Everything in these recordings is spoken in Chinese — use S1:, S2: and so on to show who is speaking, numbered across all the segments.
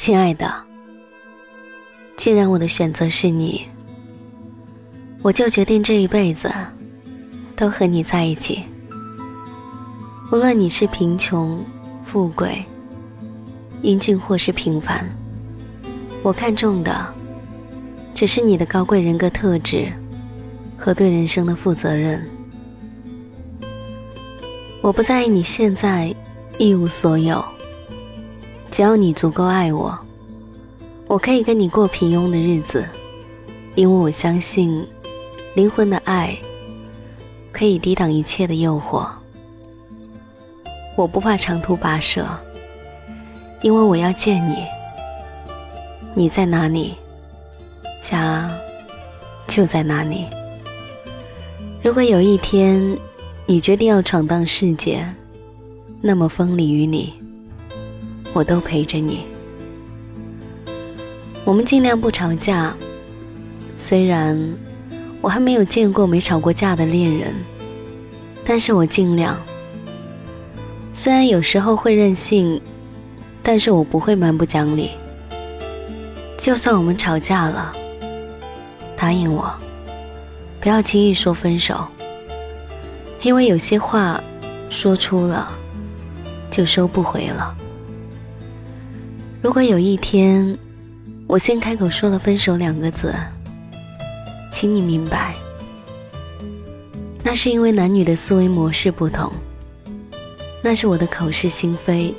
S1: 亲爱的，既然我的选择是你，我就决定这一辈子都和你在一起。无论你是贫穷、富贵、英俊或是平凡，我看重的只是你的高贵人格特质和对人生的负责任。我不在意你现在一无所有，只要你足够爱我，我可以跟你过平庸的日子，因为我相信灵魂的爱可以抵挡一切的诱惑。我不怕长途跋涉，因为我要见你。你在哪里，家就在哪里。如果有一天你决定要闯荡世界，那么风里雨里，我都陪着你。我们尽量不吵架，虽然我还没有见过没吵过架的恋人，但是我尽量。虽然有时候会任性，但是我不会蛮不讲理。就算我们吵架了，答应我，不要轻易说分手，因为有些话说出了就收不回了。如果有一天我先开口说了分手两个字，请你明白，那是因为男女的思维模式不同。那是我的口是心非，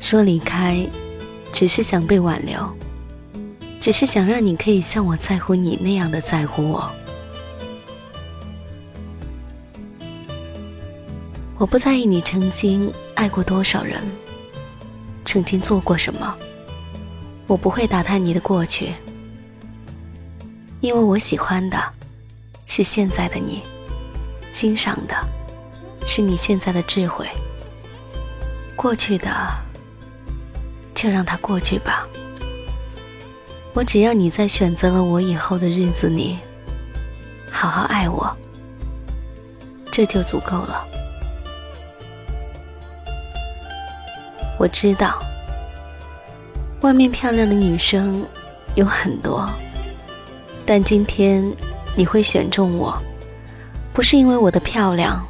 S1: 说离开，只是想被挽留，只是想让你可以像我在乎你那样的在乎我。我不在意你曾经爱过多少人，曾经做过什么，我不会打探你的过去，因为我喜欢的是现在的你，欣赏的是你现在的智慧。过去的，就让它过去吧。我只要你在选择了我以后的日子里，好好爱我，这就足够了。我知道，外面漂亮的女生有很多，但今天你会选中我，不是因为我的漂亮，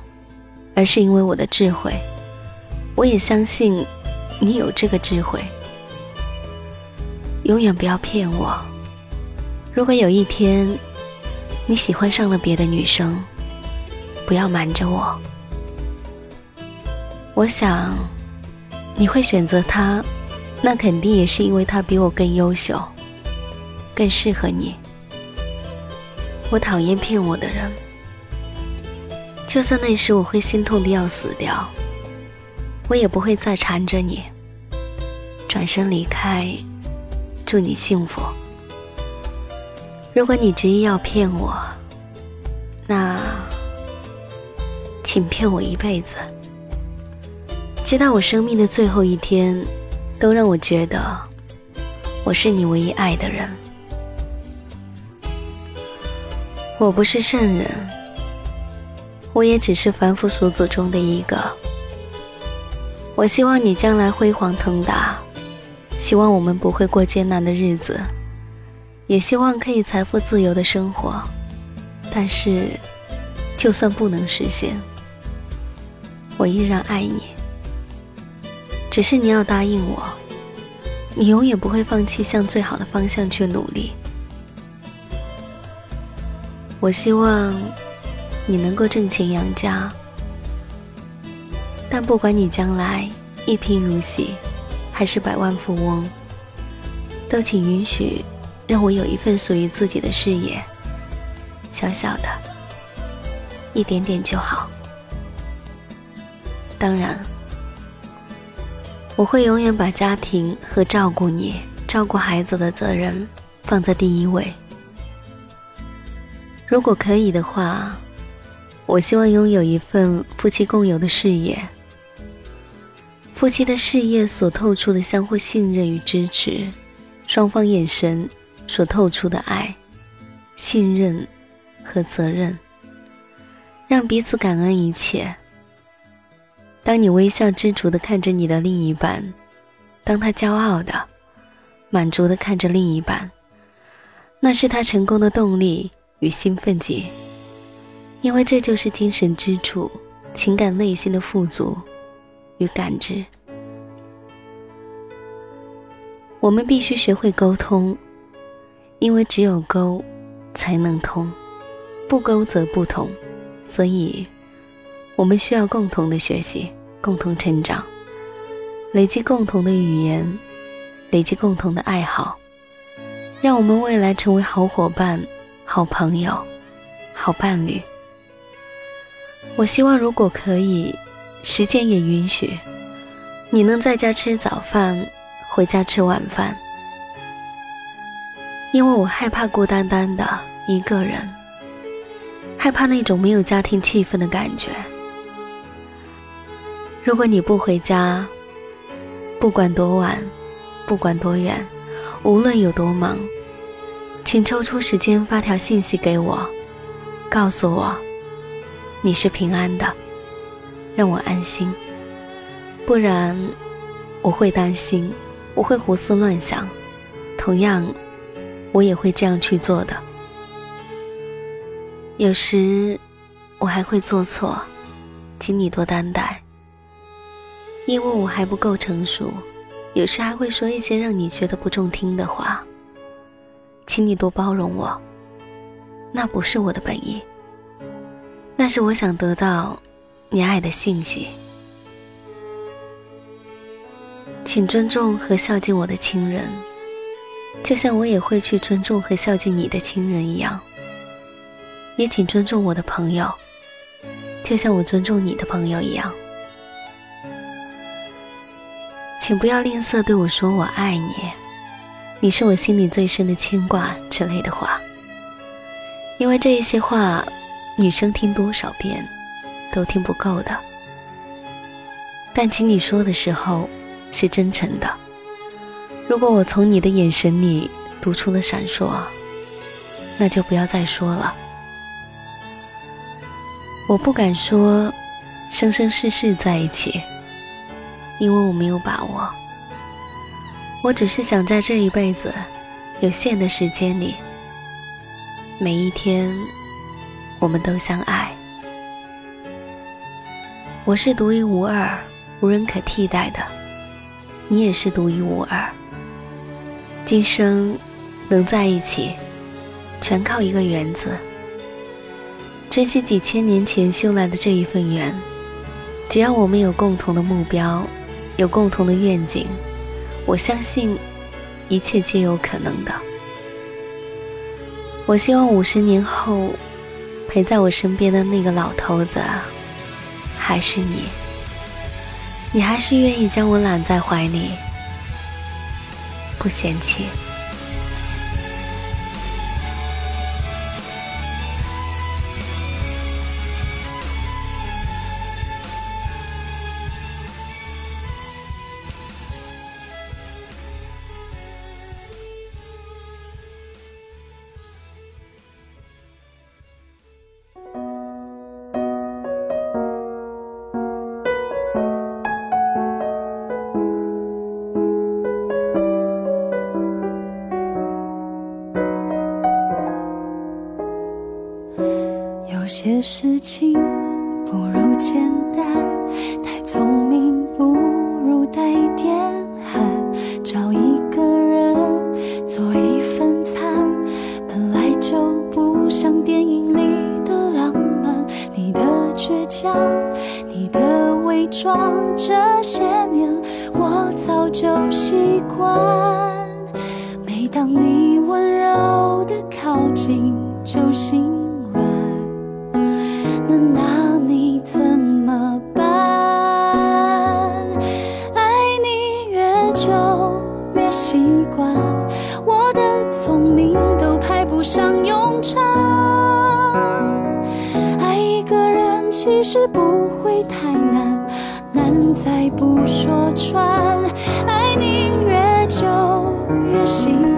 S1: 而是因为我的智慧。我也相信，你有这个智慧。永远不要骗我。如果有一天你喜欢上了别的女生，不要瞒着我。我想你会选择她，那肯定也是因为他比我更优秀，更适合你。我讨厌骗我的人，就算那时我会心痛的要死掉。我也不会再缠着你，转身离开，祝你幸福。如果你执意要骗我，那请骗我一辈子，直到我生命的最后一天，都让我觉得我是你唯一爱的人。我不是圣人，我也只是凡夫俗子中的一个。我希望你将来辉煌腾达，希望我们不会过艰难的日子，也希望可以财富自由的生活。但是，就算不能实现，我依然爱你。只是你要答应我，你永远不会放弃向最好的方向去努力。我希望你能够挣钱养家。但不管你将来一贫如洗，还是百万富翁，都请允许让我有一份属于自己的事业，小小的，一点点就好。当然，我会永远把家庭和照顾你、照顾孩子的责任放在第一位。如果可以的话，我希望拥有一份夫妻共有的事业。夫妻的事业所透出的相互信任与支持，双方眼神所透出的爱、信任和责任，让彼此感恩一切。当你微笑知足的看着你的另一半，当他骄傲的满足的看着另一半，那是他成功的动力与兴奋剂，因为这就是精神支柱、情感内心的富足与感知。我们必须学会沟通，因为只有沟才能通，不沟则不通。所以，我们需要共同的学习，共同成长，累积共同的语言，累积共同的爱好，让我们未来成为好伙伴、好朋友、好伴侣。我希望，如果可以，时间也允许，你能在家吃早饭。回家吃晚饭，因为我害怕孤单单的一个人，害怕那种没有家庭气氛的感觉。如果你不回家，不管多晚，不管多远，无论有多忙，请抽出时间发条信息给我，告诉我你是平安的，让我安心。不然，我会担心。我会胡思乱想，同样，我也会这样去做的。有时，我还会做错，请你多担待。因为我还不够成熟，有时还会说一些让你觉得不中听的话，请你多包容我。那不是我的本意，那是我想得到你爱的信息。请尊重和孝敬我的亲人，就像我也会去尊重和孝敬你的亲人一样。也请尊重我的朋友，就像我尊重你的朋友一样。请不要吝啬对我说“我爱你”，你是我心里最深的牵挂之类的话，因为这一些话，女生听多少遍都听不够的。但请你说的时候。是真诚的。如果我从你的眼神里读出了闪烁，那就不要再说了。我不敢说生生世世在一起，因为我没有把握。我只是想在这一辈子有限的时间里，每一天我们都相爱。我是独一无二、无人可替代的。你也是独一无二，今生能在一起，全靠一个缘字。珍惜几千年前修来的这一份缘，只要我们有共同的目标，有共同的愿景，我相信一切皆有可能的。我希望五十年后，陪在我身边的那个老头子，还是你。你还是愿意将我揽在怀里，不嫌弃。
S2: 些事情不如简单，太聪明不如带点憨。找一个人做一份餐，本来就不像电影里的浪漫。你的倔强，你的伪装，这些年我早就习惯。每当你温柔的靠近，就心。难，再不说穿。爱你越久越心。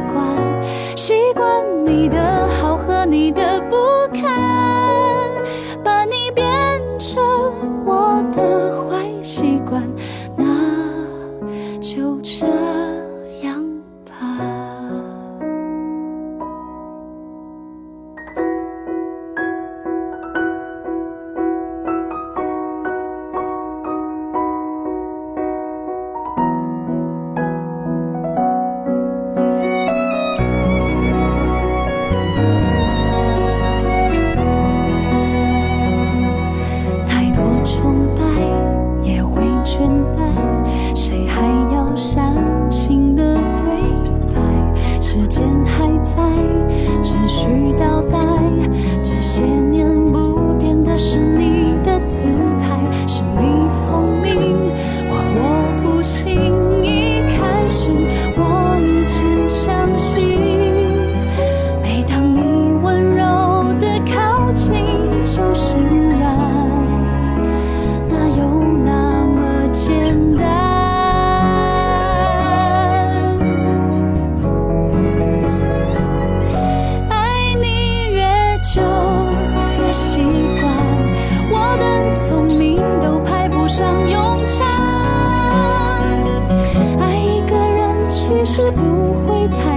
S2: 情是不会太。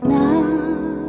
S2: 那